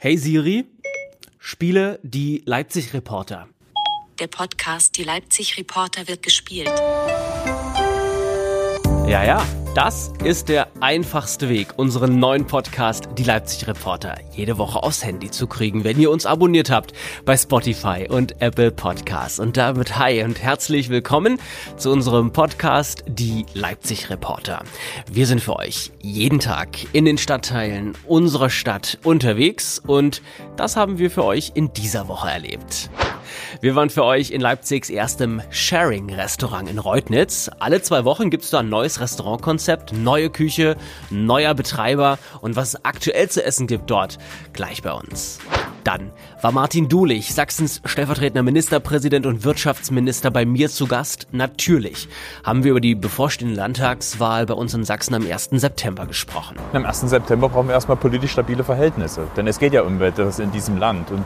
Hey Siri, spiele die Leipzig Reporter. Der Podcast Die Leipzig Reporter wird gespielt. Ja, ja, das ist der einfachste Weg, unseren neuen Podcast Die Leipzig Reporter jede Woche aufs Handy zu kriegen, wenn ihr uns abonniert habt bei Spotify und Apple Podcasts. Und damit hi und herzlich willkommen zu unserem Podcast Die Leipzig Reporter. Wir sind für euch jeden Tag in den Stadtteilen unserer Stadt unterwegs und das haben wir für euch in dieser Woche erlebt. Wir waren für euch in Leipzigs erstem Sharing-Restaurant in Reutnitz. Alle zwei Wochen gibt's da ein neues Restaurantkonzept, neue Küche, neuer Betreiber und was es aktuell zu essen gibt dort, gleich bei uns. Dann war Martin Dulich, Sachsens stellvertretender Ministerpräsident und Wirtschaftsminister, bei mir zu Gast. Natürlich haben wir über die bevorstehende Landtagswahl bei uns in Sachsen am 1. September gesprochen. Am 1. September brauchen wir erstmal politisch stabile Verhältnisse, denn es geht ja um etwas in diesem Land. Und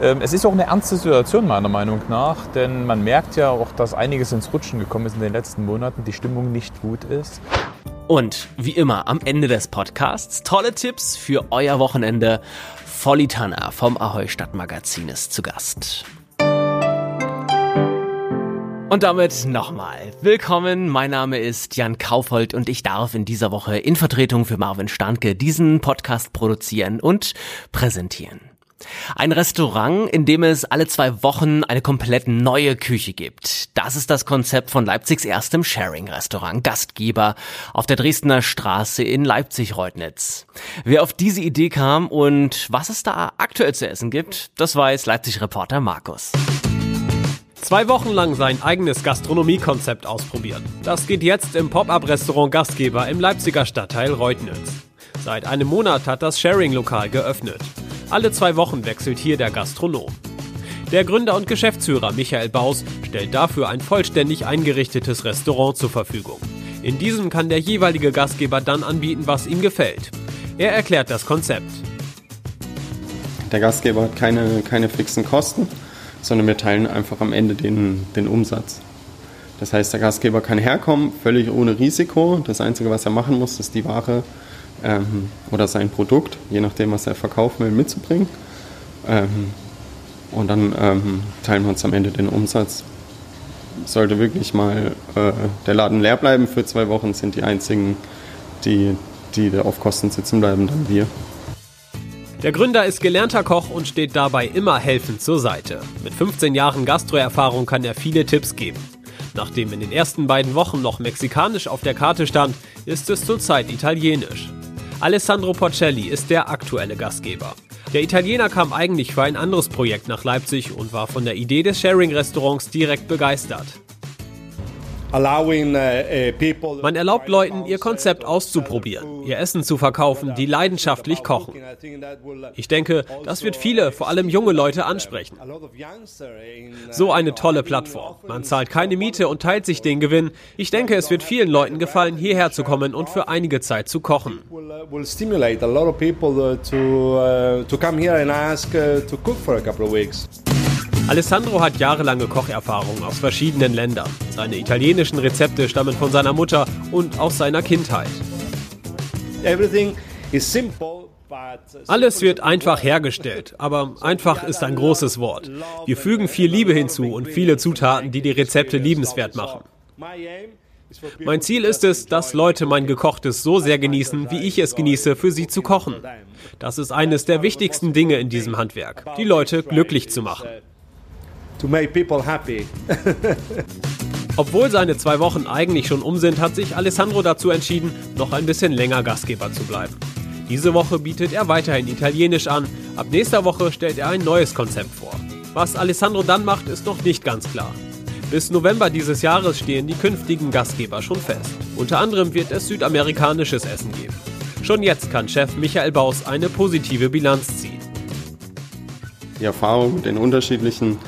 es ist auch eine ernste Situation meiner Meinung nach, denn man merkt ja auch, dass einiges ins Rutschen gekommen ist in den letzten Monaten, die Stimmung nicht gut ist. Und wie immer am Ende des Podcasts tolle Tipps für euer Wochenende. Volli Tanner vom Ahoi Stadtmagazin ist zu Gast. Und damit nochmal willkommen. Mein Name ist Jan Kaufhold und ich darf in dieser Woche in Vertretung für Marvin Standke diesen Podcast produzieren und präsentieren. Ein Restaurant, in dem es alle zwei Wochen eine komplett neue Küche gibt. Das ist das Konzept von Leipzigs erstem Sharing-Restaurant, Gastgeber auf der Dresdner Straße in Leipzig-Reutnitz. Wer auf diese Idee kam und was es da aktuell zu essen gibt, das weiß Leipzig-Reporter Markus. Zwei Wochen lang sein eigenes Gastronomiekonzept ausprobieren. Das geht jetzt im Pop-up-Restaurant Gastgeber im Leipziger Stadtteil Reutnitz. Seit einem Monat hat das Sharing-Lokal geöffnet. Alle zwei Wochen wechselt hier der Gastronom. Der Gründer und Geschäftsführer Michael Baus stellt dafür ein vollständig eingerichtetes Restaurant zur Verfügung. In diesem kann der jeweilige Gastgeber dann anbieten, was ihm gefällt. Er erklärt das Konzept. Der Gastgeber hat keine, keine fixen Kosten, sondern wir teilen einfach am Ende den, den Umsatz. Das heißt, der Gastgeber kann herkommen, völlig ohne Risiko. Das Einzige, was er machen muss, ist die Ware ähm, oder sein Produkt, je nachdem, was er verkaufen will, mitzubringen. Ähm, und dann ähm, teilen wir uns am Ende den Umsatz. Sollte wirklich mal äh, der Laden leer bleiben für zwei Wochen, sind die einzigen, die, die auf Kosten sitzen bleiben, dann wir. Der Gründer ist gelernter Koch und steht dabei immer helfend zur Seite. Mit 15 Jahren Gastroerfahrung kann er viele Tipps geben. Nachdem in den ersten beiden Wochen noch mexikanisch auf der Karte stand, ist es zurzeit italienisch. Alessandro Porcelli ist der aktuelle Gastgeber. Der Italiener kam eigentlich für ein anderes Projekt nach Leipzig und war von der Idee des Sharing-Restaurants direkt begeistert. Uh, Man erlaubt Leuten, ihr Konzept auszuprobieren, ihr Essen zu verkaufen, die leidenschaftlich kochen. Ich denke, das wird viele, vor allem junge Leute, ansprechen. So eine tolle Plattform. Man zahlt keine Miete und teilt sich den Gewinn. Ich denke, es wird vielen Leuten gefallen, hierher zu kommen und für einige Zeit zu kochen. to, uh, come here and ask uh, to cook for a couple of weeks. Alessandro hat jahrelange Kocherfahrung aus verschiedenen Ländern. Seine italienischen Rezepte stammen von seiner Mutter und aus seiner Kindheit. Everything is simple. but- Alles wird einfach hergestellt, aber einfach ist ein großes Wort. Wir fügen viel Liebe hinzu und viele Zutaten, die die Rezepte liebenswert machen. Mein Ziel ist es, dass Leute mein Gekochtes so sehr genießen, wie ich es genieße, für sie zu kochen. Das ist eines der wichtigsten Dinge in diesem Handwerk, die Leute glücklich zu machen. To make people happy. Obwohl seine zwei Wochen eigentlich schon um sind, hat sich Alessandro dazu entschieden, noch ein bisschen länger Gastgeber zu bleiben. Diese Woche bietet er weiterhin Italienisch an, ab nächster Woche stellt er ein neues Konzept vor. Was Alessandro dann macht, ist noch nicht ganz klar. Bis November dieses Jahres stehen die künftigen Gastgeber schon fest. Unter anderem wird es südamerikanisches Essen geben. Schon jetzt kann Chef Michael Baus eine positive Bilanz ziehen. Die Erfahrung mit den unterschiedlichen,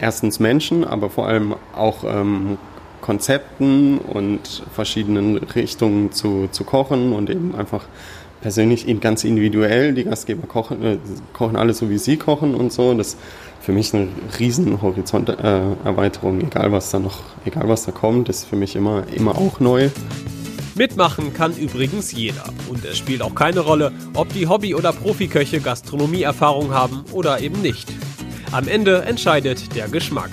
erstens Menschen, aber vor allem auch ähm, Konzepten und verschiedenen Richtungen zu, zu kochen und eben einfach persönlich ganz individuell. Die Gastgeber kochen, äh, kochen alle so, wie sie kochen und so. Das ist für mich eine riesen Horizonterweiterung, äh, egal was da noch, egal was da kommt, ist für mich immer, immer auch neu. Mitmachen kann übrigens jeder. Und es spielt auch keine Rolle, ob die Hobby- oder Profiköche Gastronomieerfahrung haben oder eben nicht. Am Ende entscheidet der Geschmack.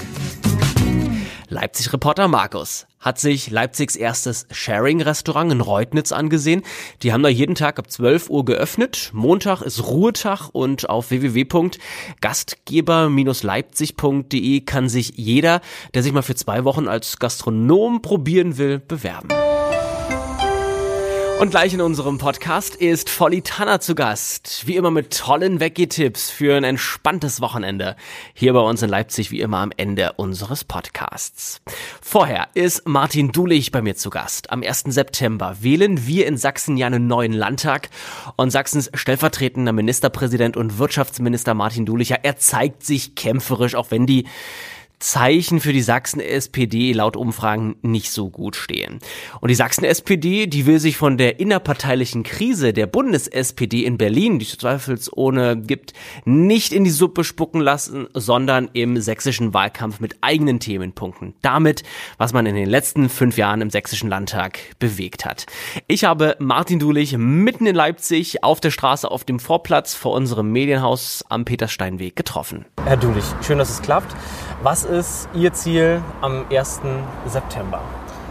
Leipzig-Reporter Markus hat sich Leipzigs erstes Sharing-Restaurant in Reutnitz angesehen. Die haben da jeden Tag ab 12 Uhr geöffnet. Montag ist Ruhetag und auf www.gastgeber-leipzig.de kann sich jeder, der sich mal für zwei Wochen als Gastronom probieren will, bewerben. Und gleich in unserem Podcast ist Volli Tanner zu Gast. Wie immer mit tollen Weggehtipps für ein entspanntes Wochenende. Hier bei uns in Leipzig wie immer am Ende unseres Podcasts. Vorher ist Martin Dulich bei mir zu Gast. Am 1. September wählen wir in Sachsen ja einen neuen Landtag. Und Sachsens stellvertretender Ministerpräsident und Wirtschaftsminister Martin Dulich, ja, er zeigt sich kämpferisch, auch wenn die Zeichen für die Sachsen-SPD laut Umfragen nicht so gut stehen. Und die Sachsen-SPD, die will sich von der innerparteilichen Krise der Bundes-SPD in Berlin, die es zweifelsohne gibt, nicht in die Suppe spucken lassen, sondern im sächsischen Wahlkampf mit eigenen Themen punkten. Damit, was man in den letzten fünf Jahren im sächsischen Landtag bewegt hat. Ich habe Martin Dulich mitten in Leipzig auf der Straße auf dem Vorplatz vor unserem Medienhaus am Petersteinweg getroffen. Herr Dulich, schön, dass es klappt. Was ist Ihr Ziel am 1. September?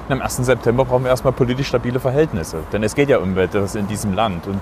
Am 1. September brauchen wir erstmal politisch stabile Verhältnisse, denn es geht ja um etwas in diesem Land. Und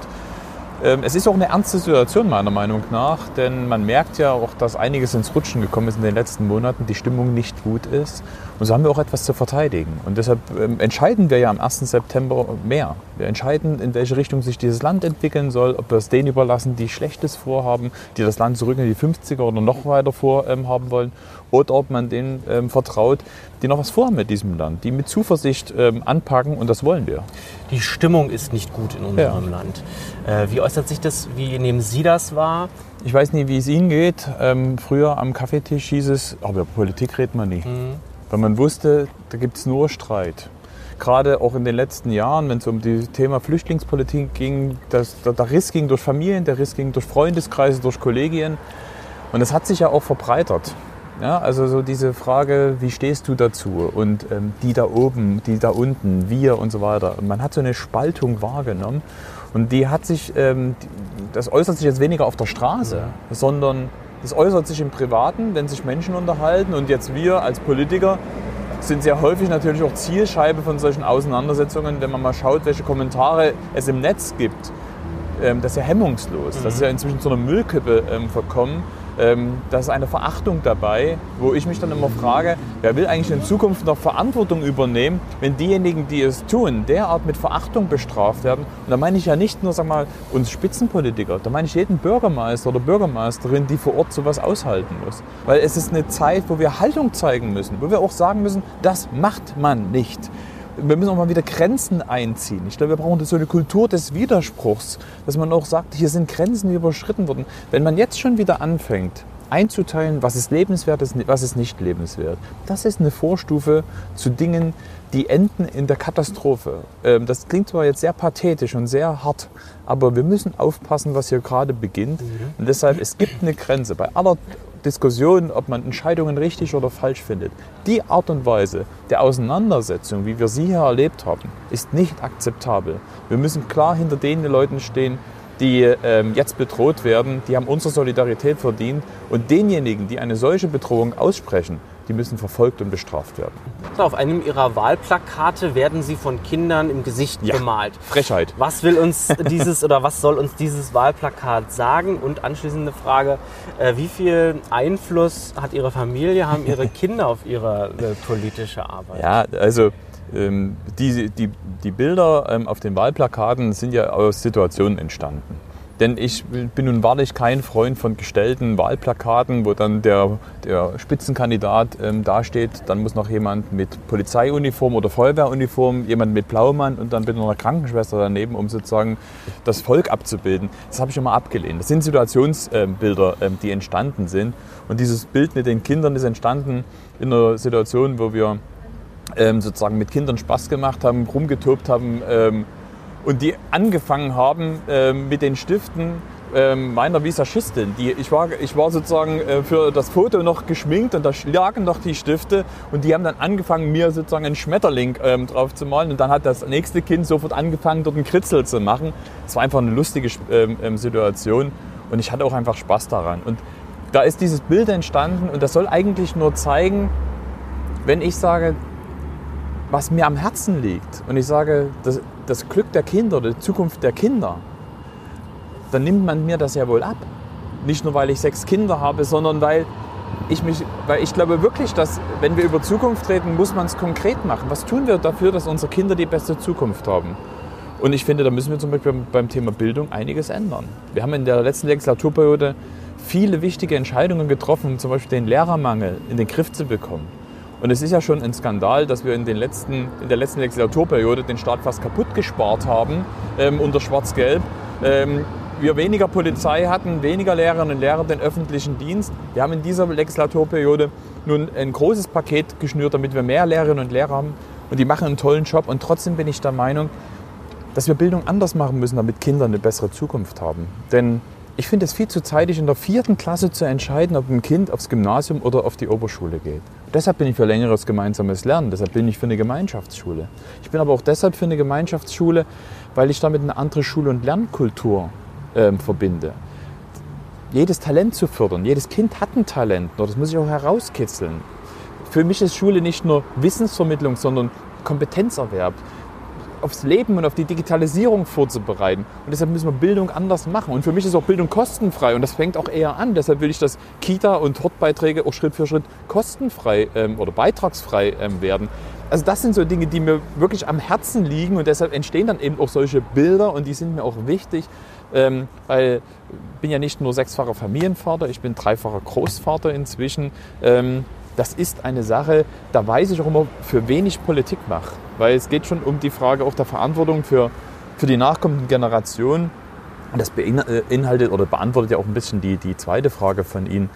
ähm, es ist auch eine ernste Situation meiner Meinung nach, denn man merkt ja auch, dass einiges ins Rutschen gekommen ist in den letzten Monaten, die Stimmung nicht gut ist. Und so haben wir auch etwas zu verteidigen. Und deshalb ähm, entscheiden wir ja am 1. September mehr. Wir entscheiden, in welche Richtung sich dieses Land entwickeln soll, ob wir es denen überlassen, die Schlechtes vorhaben, die das Land zurück in die 50er oder noch weiter vorhaben ähm, wollen, oder ob man denen ähm, vertraut, die noch was vorhaben mit diesem Land, die mit Zuversicht ähm, anpacken und das wollen wir. Die Stimmung ist nicht gut in unserem ja. Land. Äh, wie äußert sich das? Wie nehmen Sie das wahr? Ich weiß nie, wie es Ihnen geht. Ähm, früher am Kaffeetisch hieß es, aber über Politik redet man nie. Mhm. Weil man wusste, da gibt es nur Streit. Gerade auch in den letzten Jahren, wenn es um das Thema Flüchtlingspolitik ging, das, der, der Riss ging durch Familien, der Riss ging durch Freundeskreise, durch Kollegien. Und das hat sich ja auch verbreitert. Ja, also so diese Frage, wie stehst du dazu? Und ähm, die da oben, die da unten, wir und so weiter. Und man hat so eine Spaltung wahrgenommen. Und die hat sich, ähm, das äußert sich jetzt weniger auf der Straße, sondern das äußert sich im Privaten, wenn sich Menschen unterhalten. Und jetzt wir als Politiker sind sehr häufig natürlich auch Zielscheibe von solchen Auseinandersetzungen, wenn man mal schaut, welche Kommentare es im Netz gibt. Ähm, das ist ja hemmungslos. Das ist ja inzwischen zu einer Müllkippe ähm, verkommen ähm, da ist eine Verachtung dabei, wo ich mich dann immer frage, wer will eigentlich in Zukunft noch Verantwortung übernehmen, wenn diejenigen, die es tun, derart mit Verachtung bestraft werden. Und da meine ich ja nicht nur, sag mal, uns Spitzenpolitiker, da meine ich jeden Bürgermeister oder Bürgermeisterin, die vor Ort sowas aushalten muss. Weil es ist eine Zeit, wo wir Haltung zeigen müssen, wo wir auch sagen müssen, das macht man nicht wir müssen auch mal wieder Grenzen einziehen. Ich glaube, wir brauchen so eine Kultur des Widerspruchs, dass man auch sagt, hier sind Grenzen überschritten worden. Wenn man jetzt schon wieder anfängt, einzuteilen, was ist lebenswert, was ist nicht lebenswert, das ist eine Vorstufe zu Dingen, die enden in der Katastrophe. Ähm, das klingt zwar jetzt sehr pathetisch und sehr hart, aber wir müssen aufpassen, was hier gerade beginnt. Mhm. Und deshalb, es gibt eine Grenze. Bei aller Diskussion, ob man Entscheidungen richtig oder falsch findet. Die Art und Weise der Auseinandersetzung, wie wir sie hier erlebt haben, ist nicht akzeptabel. Wir müssen klar hinter den Leuten stehen, die ähm, jetzt bedroht werden, die haben unsere Solidarität verdient. Und denjenigen, die eine solche Bedrohung aussprechen, die müssen verfolgt und bestraft werden. Auf einem Ihrer Wahlplakate werden Sie von Kindern im Gesicht ja, bemalt. Frechheit. Was will uns dieses oder was soll uns dieses Wahlplakat sagen? Und anschließende Frage: äh, Wie viel Einfluss hat Ihre Familie, haben Ihre Kinder auf Ihre äh, politische Arbeit? Ja, also ähm, die, die, die Bilder ähm, auf den Wahlplakaten sind ja aus Situationen entstanden. Denn ich bin nun wahrlich kein Freund von gestellten Wahlplakaten, wo dann der, der Spitzenkandidat ähm, dasteht. Dann muss noch jemand mit Polizeiuniform oder Feuerwehruniform, jemand mit Blaumann und dann bitte noch eine Krankenschwester daneben, um sozusagen das Volk abzubilden. Das habe ich immer abgelehnt. Das sind Situationsbilder, ähm, die entstanden sind. Und dieses Bild mit den Kindern ist entstanden in einer Situation, wo wir ähm, sozusagen mit Kindern Spaß gemacht haben, rumgetobt haben ähm, und die angefangen haben, ähm, mit den Stiften ähm, meiner Visagistin. Die, ich, war, ich war sozusagen äh, für das Foto noch geschminkt und da lagen noch die Stifte und die haben dann angefangen, mir sozusagen einen Schmetterling ähm, drauf zu malen und dann hat das nächste Kind sofort angefangen, dort einen Kritzel zu machen. Es war einfach eine lustige ähm, ähm, Situation und ich hatte auch einfach Spaß daran. Und da ist dieses Bild entstanden und das soll eigentlich nur zeigen, wenn ich sage, was mir am Herzen liegt und ich sage, das, das Glück der Kinder, die Zukunft der Kinder, dann nimmt man mir das ja wohl ab. Nicht nur, weil ich sechs Kinder habe, sondern weil ich mich, weil ich glaube wirklich, dass wenn wir über Zukunft reden, muss man es konkret machen. Was tun wir dafür, dass unsere Kinder die beste Zukunft haben? Und ich finde, da müssen wir zum Beispiel beim Thema Bildung einiges ändern. Wir haben in der letzten Legislaturperiode viele wichtige Entscheidungen getroffen, um zum Beispiel den Lehrermangel in den Griff zu bekommen. Und es ist ja schon ein Skandal, dass wir in, den letzten, in der letzten Legislaturperiode den Staat fast kaputt gespart haben ähm, unter Schwarz-Gelb. Ähm, wir weniger Polizei hatten, weniger Lehrerinnen und Lehrer den öffentlichen Dienst. Wir haben in dieser Legislaturperiode nun ein großes Paket geschnürt, damit wir mehr Lehrerinnen und Lehrer haben. Und die machen einen tollen Job. Und trotzdem bin ich der Meinung, dass wir Bildung anders machen müssen, damit Kinder eine bessere Zukunft haben. Denn ich finde es viel zu zeitig, in der vierten Klasse zu entscheiden, ob ein Kind aufs Gymnasium oder auf die Oberschule geht. Deshalb bin ich für längeres gemeinsames Lernen, deshalb bin ich für eine Gemeinschaftsschule. Ich bin aber auch deshalb für eine Gemeinschaftsschule, weil ich damit eine andere Schule- und Lernkultur ähm, verbinde. Jedes Talent zu fördern, jedes Kind hat ein Talent, nur das muss ich auch herauskitzeln. Für mich ist Schule nicht nur Wissensvermittlung, sondern Kompetenzerwerb aufs Leben und auf die Digitalisierung vorzubereiten. Und deshalb müssen wir Bildung anders machen. Und für mich ist auch Bildung kostenfrei. Und das fängt auch eher an. Deshalb will ich, dass Kita- und Hortbeiträge auch Schritt für Schritt kostenfrei ähm, oder beitragsfrei ähm, werden. Also das sind so Dinge, die mir wirklich am Herzen liegen. Und deshalb entstehen dann eben auch solche Bilder. Und die sind mir auch wichtig. Ähm, weil ich bin ja nicht nur sechsfacher Familienvater, ich bin dreifacher Großvater inzwischen. Ähm, das ist eine Sache, da weiß ich auch immer, für wen ich Politik mache. Weil es geht schon um die Frage auch der Verantwortung für, für die nachkommenden Generationen. Und das beinhaltet oder beantwortet ja auch ein bisschen die, die zweite Frage von Ihnen.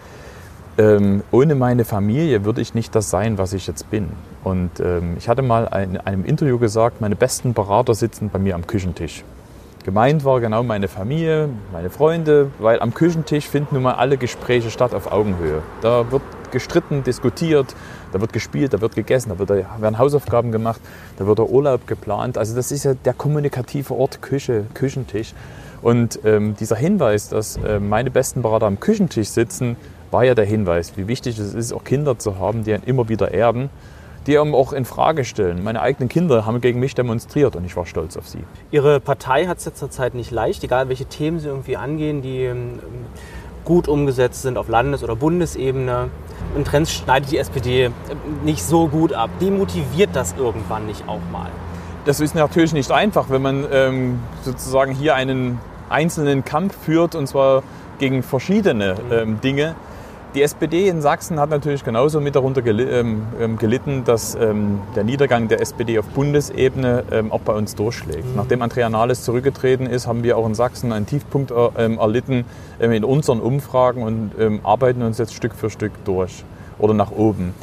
Ähm, ohne meine Familie würde ich nicht das sein, was ich jetzt bin. Und ähm, ich hatte mal in einem Interview gesagt, meine besten Berater sitzen bei mir am Küchentisch. Gemeint war genau meine Familie, meine Freunde, weil am Küchentisch finden nun mal alle Gespräche statt auf Augenhöhe. Da gestritten, diskutiert, da wird gespielt, da wird gegessen, da, wird, da werden Hausaufgaben gemacht, da wird der Urlaub geplant. Also das ist ja der kommunikative Ort Küche, Küchentisch. Und ähm, dieser Hinweis, dass äh, meine besten Berater am Küchentisch sitzen, war ja der Hinweis, wie wichtig es ist, auch Kinder zu haben, die einen immer wieder erden, die einem auch in Frage stellen. Meine eigenen Kinder haben gegen mich demonstriert und ich war stolz auf sie. Ihre Partei hat es ja zurzeit nicht leicht, egal welche Themen sie irgendwie angehen, die ähm, gut umgesetzt sind auf Landes- oder Bundesebene. Und Trends schneidet die SPD äh, nicht so gut ab. Demotiviert das irgendwann nicht auch mal? Das ist natürlich nicht einfach, wenn man ähm, sozusagen hier einen einzelnen Kampf führt und zwar gegen verschiedene ähm, Dinge. Die SPD in Sachsen hat natürlich genauso mit darunter ähm, ähm, gelitten, dass ähm, der Niedergang der SPD auf Bundesebene auch bei uns durchschlägt. Mhm. Nachdem Andrea Nahles zurückgetreten ist, haben wir auch in Sachsen einen Tiefpunkt äh, erlitten in unseren Umfragen und arbeiten uns jetzt Stück für Stück durch oder nach oben.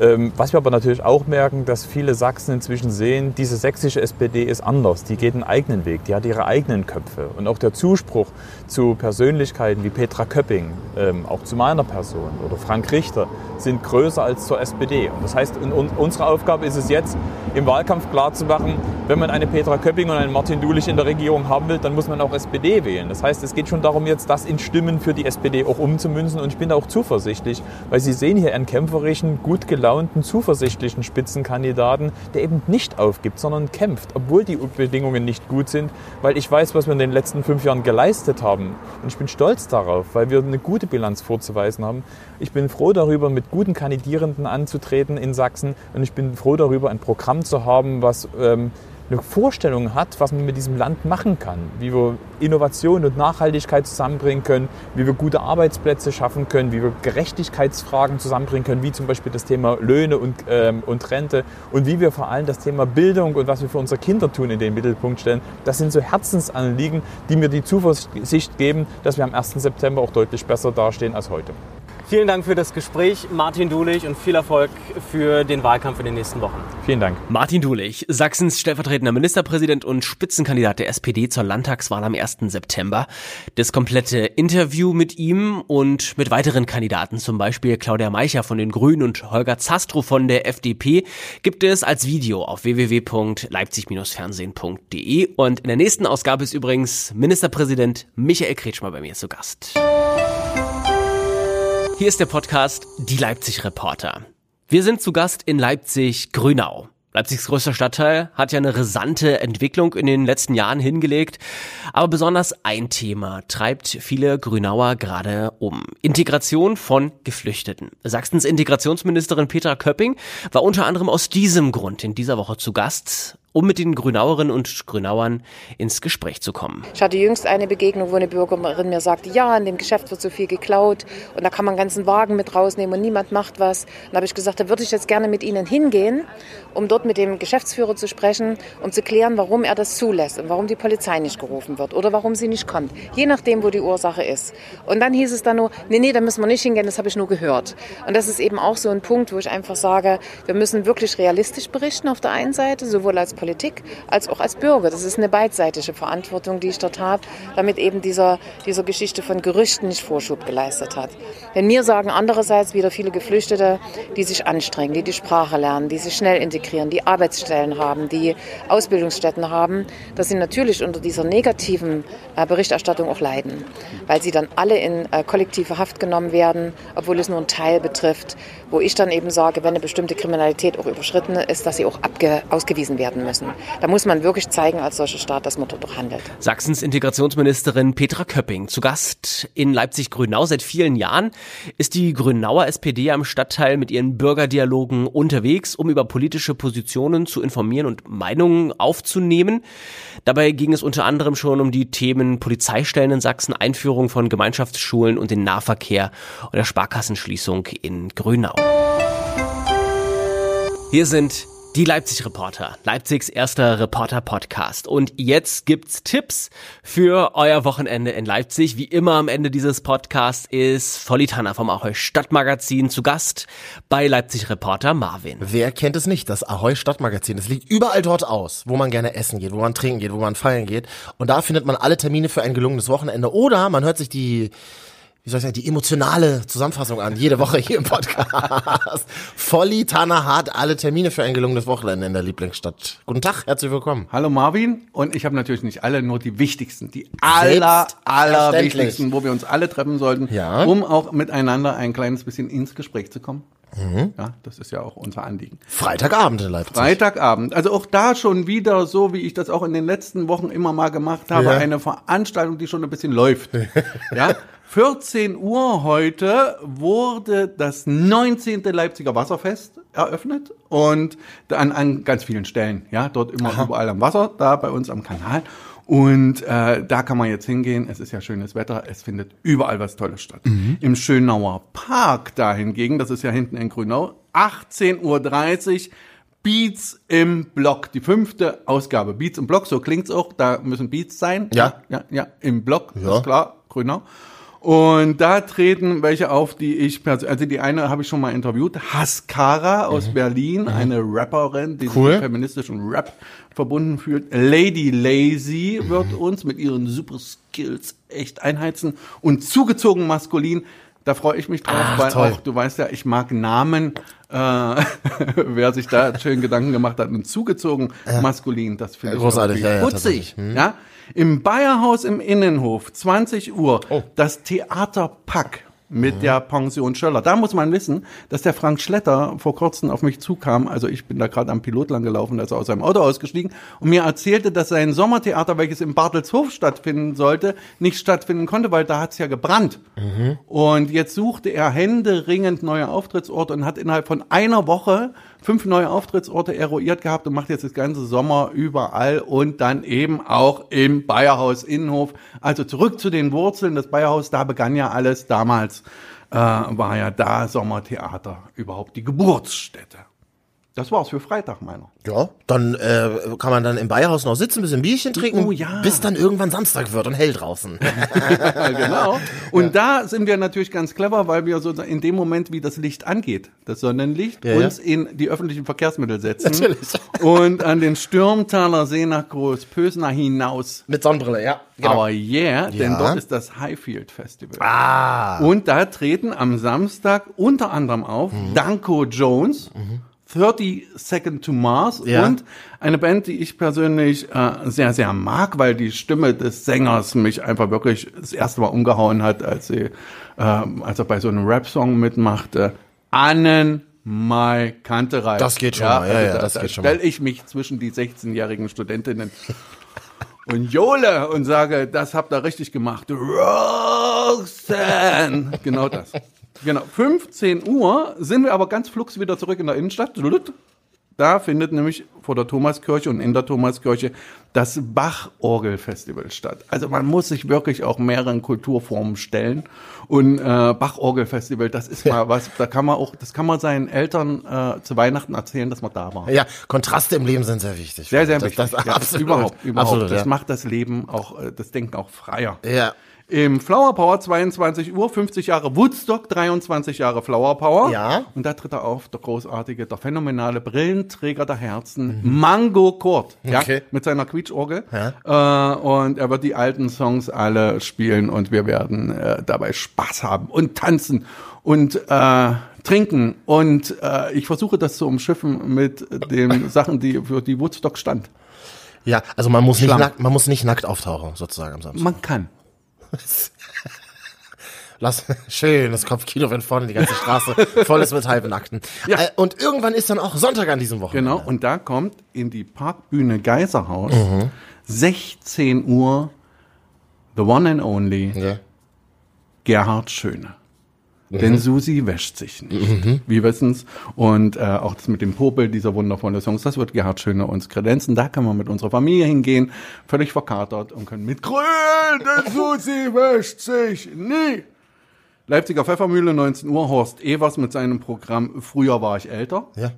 Ähm, was wir aber natürlich auch merken, dass viele Sachsen inzwischen sehen, diese sächsische SPD ist anders. Die geht einen eigenen Weg, die hat ihre eigenen Köpfe. Und auch der Zuspruch zu Persönlichkeiten wie Petra Köpping, ähm, auch zu meiner Person oder Frank Richter, sind größer als zur SPD. Und das heißt, unsere Aufgabe ist es jetzt, im Wahlkampf klarzumachen, wenn man eine Petra Köpping und einen Martin Dulich in der Regierung haben will, dann muss man auch SPD wählen. Das heißt, es geht schon darum, jetzt das in Stimmen für die SPD auch umzumünzen. Und ich bin da auch zuversichtlich, weil Sie sehen hier einen kämpferischen, gut gelaunten, gelaunten, zuversichtlichen Spitzenkandidaten, der eben nicht aufgibt, sondern kämpft, obwohl die Bedingungen nicht gut sind, weil ich weiß, was wir in den letzten fünf Jahren geleistet haben. Und ich bin stolz darauf, weil wir eine gute Bilanz vorzuweisen haben. Ich bin froh darüber, mit guten Kandidierenden anzutreten in Sachsen. Und ich bin froh darüber, ein Programm zu haben, was ähm, eine Vorstellung hat, was man mit diesem Land machen kann, wie wir Innovation und Nachhaltigkeit zusammenbringen können, wie wir gute Arbeitsplätze schaffen können, wie wir Gerechtigkeitsfragen zusammenbringen können, wie zum Beispiel das Thema Löhne und, ähm, und Rente und wie wir vor allem das Thema Bildung und was wir für unsere Kinder tun in den Mittelpunkt stellen. Das sind so Herzensanliegen, die mir die Zuversicht geben, dass wir am 1. September auch deutlich besser dastehen als heute. Vielen Dank für das Gespräch, Martin Dulich, und viel Erfolg für den Wahlkampf in den nächsten Wochen. Vielen Dank. Martin Dulich, Sachsens stellvertretender Ministerpräsident und Spitzenkandidat der SPD zur Landtagswahl am 1. September. Das komplette Interview mit ihm und mit weiteren Kandidaten, zum Beispiel Claudia Meicher von den Grünen und Holger Zastro von der FDP, gibt es als Video auf www.leipzig-fernsehen.de. Und in der nächsten Ausgabe ist übrigens Ministerpräsident Michael Kretschmer bei mir zu Gast. Hier ist der Podcast Die Leipzig Reporter. Wir sind zu Gast in Leipzig-Grünau. Leipzigs größter Stadtteil hat ja eine rasante Entwicklung in den letzten Jahren hingelegt. Aber besonders ein Thema treibt viele Grünauer gerade um. Integration von Geflüchteten. Sachsens Integrationsministerin Petra Köpping war unter anderem aus diesem Grund in dieser Woche zu Gast um mit den Grünauerinnen und Grünauern ins Gespräch zu kommen. Ich hatte jüngst eine Begegnung, wo eine Bürgerin mir sagte, ja, in dem Geschäft wird so viel geklaut und da kann man einen ganzen Wagen mit rausnehmen und niemand macht was. Und da habe ich gesagt, da würde ich jetzt gerne mit Ihnen hingehen, um dort mit dem Geschäftsführer zu sprechen, um zu klären, warum er das zulässt und warum die Polizei nicht gerufen wird oder warum sie nicht kommt. Je nachdem, wo die Ursache ist. Und dann hieß es dann nur, nee, nee, da müssen wir nicht hingehen, das habe ich nur gehört. Und das ist eben auch so ein Punkt, wo ich einfach sage, wir müssen wirklich realistisch berichten auf der einen Seite, sowohl als Politik als auch als Bürger. Das ist eine beidseitige Verantwortung, die ich dort habe, damit eben dieser, dieser Geschichte von Gerüchten nicht Vorschub geleistet hat. Denn mir sagen andererseits wieder viele Geflüchtete, die sich anstrengen, die die Sprache lernen, die sich schnell integrieren, die Arbeitsstellen haben, die Ausbildungsstätten haben, dass sie natürlich unter dieser negativen äh, Berichterstattung auch leiden, weil sie dann alle in äh, kollektive Haft genommen werden, obwohl es nur einen Teil betrifft, wo ich dann eben sage, wenn eine bestimmte Kriminalität auch überschritten ist, dass sie auch ausgewiesen werden müssen. Da muss man wirklich zeigen als solcher Staat, dass man dort handelt. Sachsens Integrationsministerin Petra Köpping zu Gast in Leipzig-Grünau. Seit vielen Jahren ist die Grünauer SPD am Stadtteil mit ihren Bürgerdialogen unterwegs, um über politische Positionen zu informieren und Meinungen aufzunehmen. Dabei ging es unter anderem schon um die Themen Polizeistellen in Sachsen, Einführung von Gemeinschaftsschulen und den Nahverkehr und der Sparkassenschließung in Grünau. Hier sind die Leipzig Reporter, Leipzigs erster Reporter-Podcast. Und jetzt gibt's Tipps für euer Wochenende in Leipzig. Wie immer am Ende dieses Podcasts ist Volli Tanner vom Ahoi Stadtmagazin zu Gast bei Leipzig Reporter Marvin. Wer kennt es nicht, das Ahoi Stadtmagazin? Es liegt überall dort aus, wo man gerne essen geht, wo man trinken geht, wo man feiern geht. Und da findet man alle Termine für ein gelungenes Wochenende. Oder man hört sich die wie soll ich sagen, die emotionale Zusammenfassung an, jede Woche hier im Podcast. Volli Tanner hat alle Termine für ein gelungenes Wochenende in der Lieblingsstadt. Guten Tag, herzlich willkommen. Hallo Marvin und ich habe natürlich nicht alle, nur die wichtigsten, die aller, aller wichtigsten, wo wir uns alle treffen sollten, Ja. um auch miteinander ein kleines bisschen ins Gespräch zu kommen. Ja, das ist ja auch unser Anliegen. Freitagabend in Leipzig. Freitagabend, also auch da schon wieder so, wie ich das auch in den letzten Wochen immer mal gemacht habe, Ja. eine Veranstaltung, die schon ein bisschen läuft. ja, 14 Uhr heute wurde das 19. Leipziger Wasserfest eröffnet und an, an ganz vielen Stellen, ja, dort immer überall am Wasser, da bei uns am Kanal. Und äh, da kann man jetzt hingehen. Es ist ja schönes Wetter. Es findet überall was Tolles statt. Im Schönauer Park da hingegen, das ist ja hinten in Grünau, 18.30 Uhr Beats im Block. Die fünfte Ausgabe. Beats im Block, so klingt's auch. Da müssen Beats sein. Ja. Ja, ja, im Block, Ja. ist klar, Grünau. Und da treten welche auf, die ich persönlich, also die eine habe ich schon mal interviewt, Haskara aus Berlin, eine Rapperin, die Mhm. Cool. sich mit feministischen Rap verbunden fühlt. Lady Lazy wird Mhm. uns mit ihren super Skills echt einheizen und zugezogen maskulin. Da freue ich mich drauf, Ach, weil toll. auch, du weißt ja, ich mag Namen, äh, wer sich da schön Gedanken gemacht hat und zugezogen maskulin, das finde ich Großartig, ja, ja, putzig. Hm. Ja, im Bayerhaus im Innenhof, 20 Uhr, Oh. das Theater Mit der Pension Schöller. Da muss man wissen, dass der Frank Schletter vor kurzem auf mich zukam. Also ich bin da gerade am Pilot lang gelaufen, da ist er aus seinem Auto ausgestiegen und mir erzählte, dass sein Sommertheater, welches in Bartelshof stattfinden sollte, nicht stattfinden konnte, weil da hat's ja gebrannt. Und jetzt suchte er händeringend neue Auftrittsorte und hat innerhalb von einer Woche fünf neue Auftrittsorte eruiert gehabt und macht jetzt das ganze Sommer überall und dann eben auch im Bayerhaus Innenhof. Also zurück zu den Wurzeln. Das Bayerhaus, da begann ja alles. Damals äh, war ja da Sommertheater überhaupt die Geburtsstätte. Das war's für Freitag, meiner. Ja, dann äh, kann man dann im Beihaus noch sitzen, ein bisschen Bierchen trinken, Oh ja. bis dann irgendwann Samstag wird und hell draußen. Ja, genau. Und da sind wir natürlich ganz clever, weil wir so in dem Moment, wie das Licht angeht, das Sonnenlicht, Ja, ja. uns in die öffentlichen Verkehrsmittel setzen. Natürlich. Und an den Stürmtaler See nach Großpösner hinaus. Mit Sonnenbrille, ja. Genau. Aber yeah, denn Ja. dort ist das Highfield Festival. ah. Und da treten am Samstag unter anderem auf Mhm. Danko Jones, 30 Second to Mars Ja. und eine Band, die ich persönlich äh, sehr, sehr mag, weil die Stimme des Sängers mich einfach wirklich das erste Mal umgehauen hat, als, sie, ähm, als er bei so einem Rap-Song mitmachte. Annen Mai Kanterei. Das geht schon mal, ja, ja, da, das da geht schon stell ich mich zwischen die 16-jährigen Studentinnen und Jole und sage, das habt ihr richtig gemacht. Roxanne. Genau das. Genau. 15 Uhr sind wir aber ganz flugs wieder zurück in der Innenstadt. Da findet nämlich vor der Thomaskirche und in der Thomaskirche das Bach-Orgel-Festival statt. Also man muss sich wirklich auch mehreren Kulturformen stellen. Und äh, Bach-Orgel-Festival, das ist mal was, da kann man auch, das kann man seinen Eltern äh, zu Weihnachten erzählen, dass man da war. Ja, Kontraste im Leben sind sehr wichtig. Sehr, sehr das, wichtig. Das, ja, absolut. Überhaupt, überhaupt. Absolut, das ja. macht das Leben auch, äh, das Denken auch freier. Ja. Im Flower Power 22 Uhr, 50 Jahre Woodstock, 23 Jahre Flower Power. Ja. Und da tritt er auf, der großartige, der phänomenale Brillenträger der Herzen, Mango Kurt. Ja, Okay. mit seiner Quietschorgel. Äh, und er wird die alten Songs alle spielen und wir werden äh, dabei Spaß haben und tanzen und äh, trinken. Und äh, ich versuche das zu umschiffen mit den Sachen, die für die Woodstock stand. ja, also man muss, nicht nackt, man muss nicht nackt auftauchen, sozusagen am Samstag. Man kann. Lass, schön, das Kopfkino, wenn vorne die ganze Straße voll ist mit Halbnackten. Ja. Äh, und irgendwann ist dann auch Sonntag an diesem Wochenende. Genau, und da kommt in die Parkbühne Geiserhaus 16 Uhr the one and only Ja. Gerhard Schöne. Denn Susi wäscht sich nicht. Wir wissen's. Und äh, auch das mit dem Popel dieser wundervollen Songs, das wird Gerhard Schöne uns kredenzen. Da können wir mit unserer Familie hingehen, völlig verkatert und können mit Grün, denn Susi wäscht sich nie. Leipziger Pfeffermühle, 19 Uhr, Horst Evers mit seinem Programm Früher war ich älter. Ja.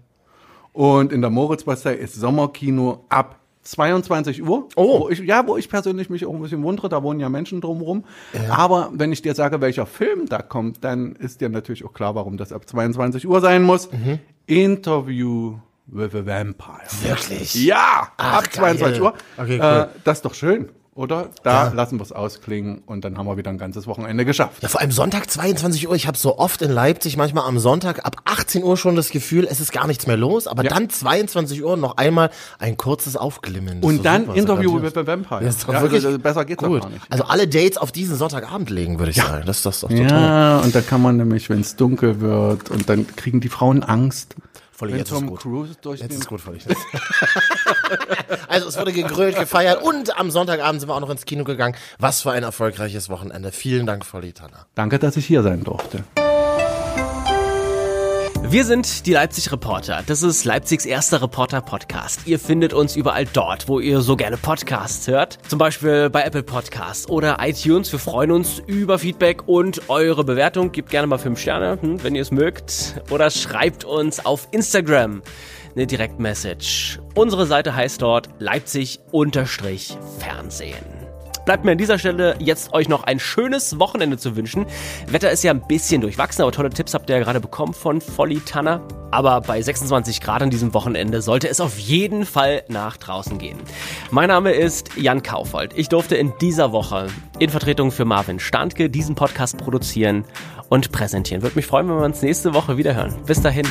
Und in der Moritzbastei ist Sommerkino ab 22 Uhr. Oh. Wo ich, ja, wo ich persönlich mich auch ein bisschen wundere, da wohnen ja Menschen drumherum. Aber wenn ich dir sage, welcher Film da kommt, dann ist dir natürlich auch klar, warum das ab 22 Uhr sein muss. Mhm. Interview with a Vampire. Wirklich? Ja, Ach, ab 22 geil. Uhr. Okay, äh, cool. das ist doch schön, oder? Da Ja. lassen wir es ausklingen und dann haben wir wieder ein ganzes Wochenende geschafft. Ja, vor allem Sonntag 22 Uhr. Ich habe so oft in Leipzig manchmal am Sonntag ab 18 Uhr schon das Gefühl, es ist gar nichts mehr los. Aber Ja. dann 22 Uhr noch einmal ein kurzes Aufglimmen. Das Und dann super, Interview with a Vampire. Ja, ist doch Ja, wirklich also besser geht's doch gut. gar nicht. Also alle Dates auf diesen Sonntagabend legen, würde ich sagen. Das, das ist doch total. Ja, und da kann man nämlich, wenn es dunkel wird, und dann kriegen die Frauen Angst. Voll, wenn jetzt ist Tom gut. Cruise durch Jetzt ist gut für dich. also es wurde gegrölt, gefeiert und am Sonntagabend sind wir auch noch ins Kino gegangen. Was für ein erfolgreiches Wochenende. Vielen Dank, Volli Tanner. Danke, dass ich hier sein durfte. Wir sind die Leipzig Reporter. Das ist Leipzigs erster Reporter-Podcast. Ihr findet uns überall dort, wo ihr so gerne Podcasts hört. Zum Beispiel bei Apple Podcasts oder iTunes. Wir freuen uns über Feedback und eure Bewertung. Gebt gerne mal fünf Sterne, hm, wenn ihr es mögt. Oder schreibt uns auf Instagram eine Direktmessage. Unsere Seite heißt dort Leipzig-Fernsehen. Bleibt mir an dieser Stelle jetzt euch noch ein schönes Wochenende zu wünschen. Wetter ist ja ein bisschen durchwachsen, aber tolle Tipps habt ihr ja gerade bekommen von Volli Tanner. Aber bei 26 Grad an diesem Wochenende sollte es auf jeden Fall nach draußen gehen. Mein Name ist Jan Kaufold. Ich durfte in dieser Woche in Vertretung für Marvin Standke diesen Podcast produzieren und präsentieren. Würde mich freuen, wenn wir uns nächste Woche wieder hören. Bis dahin.